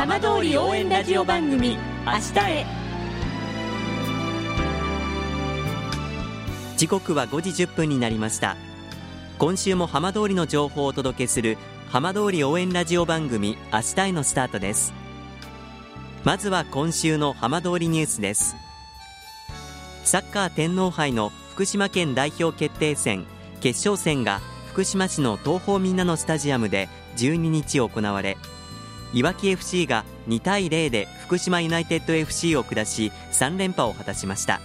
浜通り応援ラジオ番組明日へ。時刻は5時1分になりました。今週も浜通りの情報をお届けする浜通り応援ラジオ番組明日へのスタートです。まずは今週の浜通りニュースです。サッカー天皇杯の福島県代表決定戦決勝戦が福島市の東方みんなのスタジアムで12日行われいわき FC が2対0で福島ユナイテッド FC を下し3連覇を果たしました。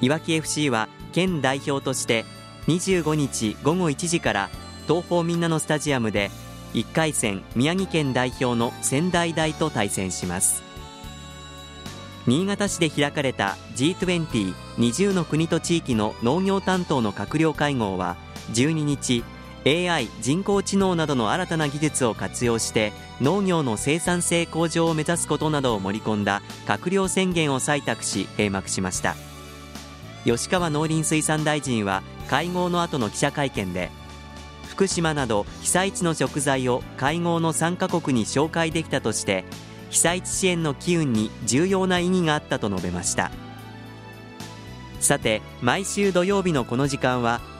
いわき FC は県代表として25日午後1時から東方みんなのスタジアムで1回戦宮城県代表の仙台大と対戦します。新潟市で開かれた G2020 の国と地域の農業担当の閣僚会合は12日 AI 人工知能などの新たな技術を活用して農業の生産性向上を目指すことなどを盛り込んだ閣僚宣言を採択し閉幕しました。吉川農林水産大臣は会合の後の記者会見で福島など被災地の食材を会合の参加国に紹介できたとして被災地支援の機運に重要な意義があったと述べました。さて毎週土曜日のこの時間は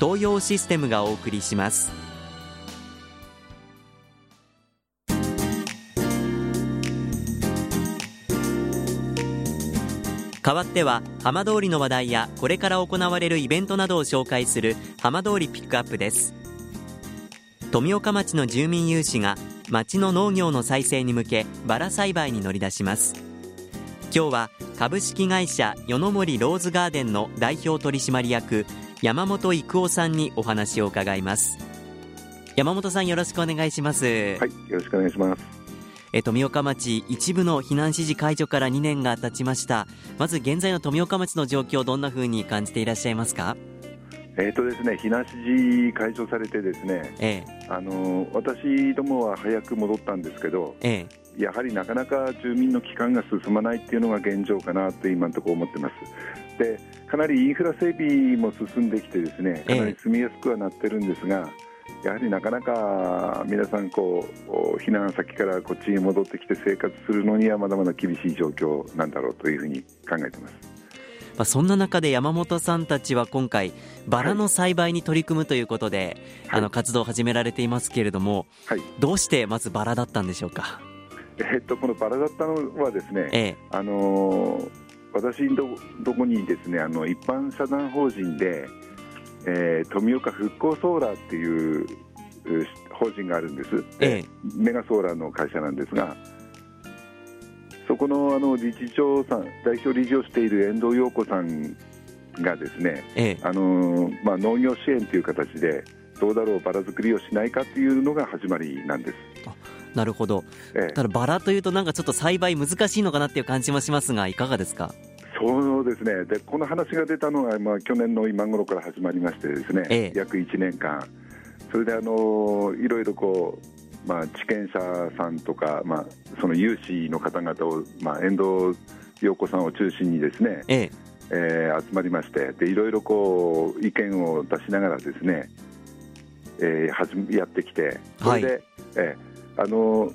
東洋システムがお送りします。代わっては浜通りの話題やこれから行われるイベントなどを紹介する浜通りピックアップです。富岡町の住民有志が町の農業の再生に向けバラ栽培に乗り出します。今日は株式会社与野森ローズガーデンの代表取締役山本育夫さんにお話を伺います。山本さんよろしくお願いします。はいよろしくお願いします。え富岡町一部の避難指示解除から2年が経ちました。まず現在の富岡町の状況どんなふうに感じていらっしゃいますか？えーとですね、避難指示解除されてですね、ええ、あの私どもは早く戻ったんですけど、ええ、やはりなかなか住民の帰還が進まないっていうのが現状かなと今のところ思ってます。でかなりインフラ整備も進んできてですねかなり住みやすくはなってるんですが、やはりなかなか皆さんこう避難先からこっちに戻ってきて生活するのにはまだまだ厳しい状況なんだろうというふうに考えてます。まあ、そんな中で山本さんたちは今回バラの栽培に取り組むということで、はい、あの活動を始められていますけれども、はい、どうしてまずバラだったんでしょうか？えっとこのバラだったのはですね、ええ、あのー、私のとこにですねあの一般社団法人で、えー、富岡復興ソーラーっていう法人があるんです、ええ、メガソーラーの会社なんですがそこのあの理事長さん、代表理事をしている遠藤陽子さんがですね、ええ、あのまあ、農業支援という形で、どうだろう、バラ作りをしないかというのが始まりなんです。なるほど、ええ、ただバラというと、なんかちょっと栽培難しいのかなっていう感じもしますが、いかがですか？そうですね。で、この話が出たのが、まあ、去年の今頃から始まりまして、ですね、ええ、約1年間、それであのいろいろこう、まあ、地権者さんとか、まあ、その有志の方々を、まあ、遠藤陽子さんを中心にですね、ええ。えー、集まりまして。でいろいろこう意見を出しながらですね、えー、はじやってきて。それで、はい、え。ー、あの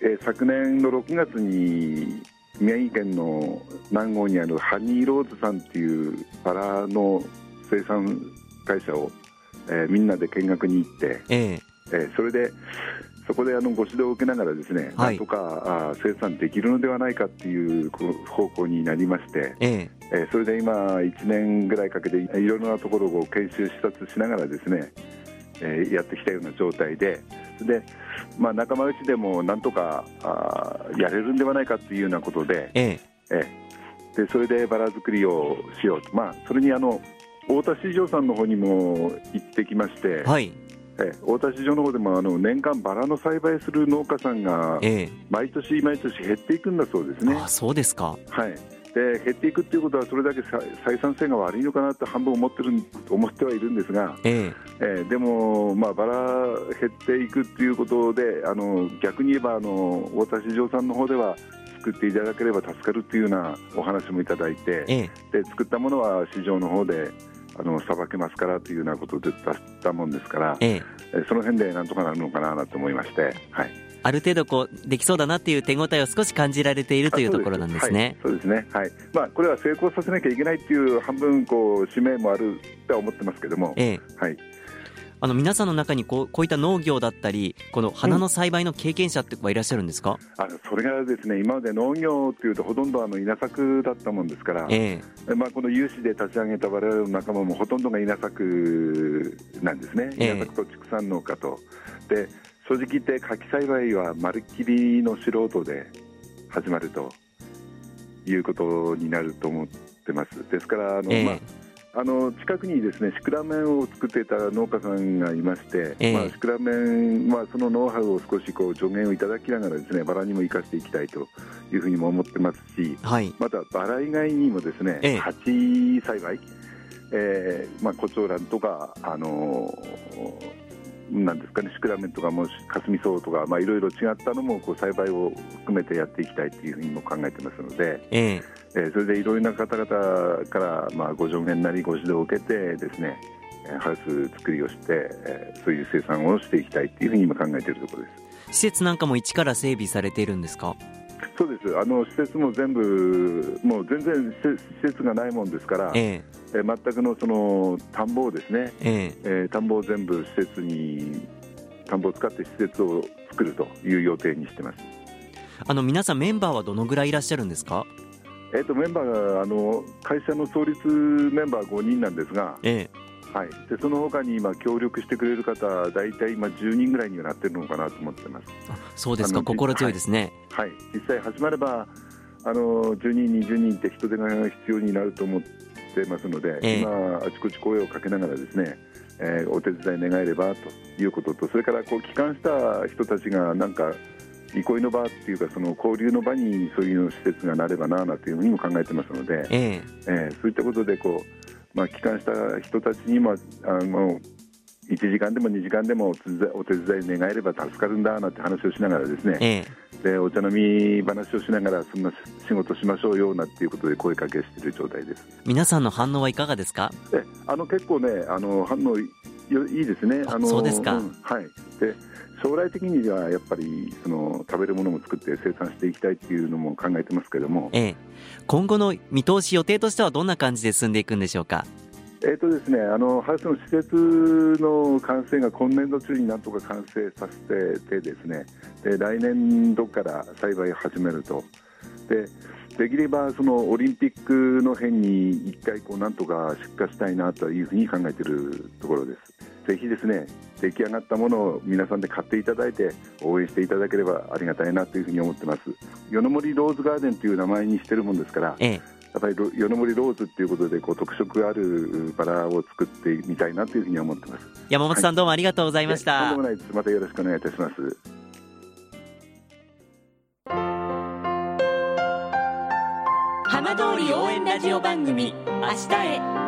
えー、昨年の6月に宮城県の南郷にあるハニーローズさんっていうバラの生産会社を、えー、みんなで見学に行って、ええ。ー、それでそこであのご指導を受けながらですね、はい、なんとかあ生産できるのではないかっていう方向になりまして、ええ。ー、それで今、1年ぐらいかけていろいろなところを研修視察しながらですね、えー、やってきたような状態で、でまあ、仲間内でもなんとかあやれるんではないかっていうようなことで、ええー、でそれでバラ作りをしようと、まあ、それにあの太田市場さんの方にも行ってきまして、はいえ大田市場の方でもあの年間バラの栽培する農家さんが毎年毎年減っていくんだそうですね。あそうですか。はい。で減っていくっていうことはそれだけ採算性が悪いのかなって半分思ってる思ってはいるんですが、ええ。ー、でも、まあ、バラ減っていくっていうことであの逆に言えばあの太田市場さんの方では作っていただければ助かるっていうようなお話もいただいて、ええ、で作ったものは市場の方であのさばけますからというようなことで出したもんですから、ええ、その辺でなんとかなるのかなと思いまして。はいある程度こうできそうだなっていう手応えを少し感じられているというところなんですね。そうです。ね、はい。まあ、これは成功させなきゃいけないっていう半分こう使命もあるとは思ってますけども、ええ、はい、あの皆さんの中にこうこういった農業だったり、この花の栽培の経験者ってはいらっしゃるんですか、うん、あそれがですね今まで農業っていうと、ほとんどあの稲作だったもんですから、えー、まあ、この有志で立ち上げた我々の仲間もほとんどが稲作なんですね、稲作と畜産農家と。で正直言って柿栽培はまるっきりの素人で始まるということになると思ってます。ですからあの、えー、まああの近くにですねシクラメンを作っていた農家さんがいまして、えー、まあ、シクラメン、まあ、そのノウハウを少しこう助言をいただきながらですねバラにも生かしていきたいというふうにも思ってますし、はい、またバラ以外にもですね、えー、鉢栽培、えーまあ、コチョウランとか、あのーなんですかねシクラメンとかもカスミソウとか、まあ、いろいろ違ったのもこう栽培を含めてやっていきたいというふうにも考えてますので、ええ。ー、それでいろいろな方々から、まあ、ご助言なりご指導を受けてですねハウス作りをして、えー、そういう生産をしていきたいというふうに今考えているところです。施設なんかも一から整備されているんですか？そうです。あの施設も全部、もう全然施設がないもんですから、ええ。全くのその田んぼをですね、ええ。ー、田んぼを全部施設に、田んぼを使って施設を作るという予定にしてます。あの皆さん、メンバーはどのぐらいいらっしゃるんですか？えーと、メンバーがあの会社の創立メンバー5人なんですが、ええ。はい、でその他に今協力してくれる方、大体今10人ぐらいにはなってるのかなと思ってます。そうですか、心強いですね、はい。はい、実際始まればあの10人、20人って人手が必要になると思ってますので、えー、今あちこち声をかけながらですね、えー、お手伝い願えればということと、それからこう帰還した人たちがなんか憩いの場っていうかその交流の場にそういう施設がなればなあなというふうにも考えてますので、えー、えー、そういったことでこうまあ、帰還した人たちにもあの1時間でも2時間でもお手伝い願えれば助かるんだなんて話をしながらですね、ええ、でお茶飲み話をしながらそんな仕事しましょうよなんていうことで声かけしている状態です。皆さんの反応はいかがですか？えあの結構ねあの反応いいですね。あのそうですか、うん、はい。で将来的にはやっぱりその食べるものも作って生産していきたいっていうのも考えてますけども、ええ、今後の見通し予定としてはどんな感じで進んでいくんでしょうか？えーとですね、あのハウスの施設の完成が今年度中になんとか完成させてですねで来年度から栽培を始めると。でできればそのオリンピックの辺に1回こうなんとか出荷したいなというふうに考えているところです。ぜひですね出来上がったものを皆さんで買っていただいて応援していただければありがたいなというふうに思ってます。夜の森ローズガーデンという名前にしてるもんですから、ええ、やっぱり夜の森ローズっていうことでこう特色あるバラを作ってみたいなというふうに思ってます。山本さん、はい、どうもありがとうございました。とんでもないですまたよろしくお願いいたします。浜通り応援ラジオ番組明日へ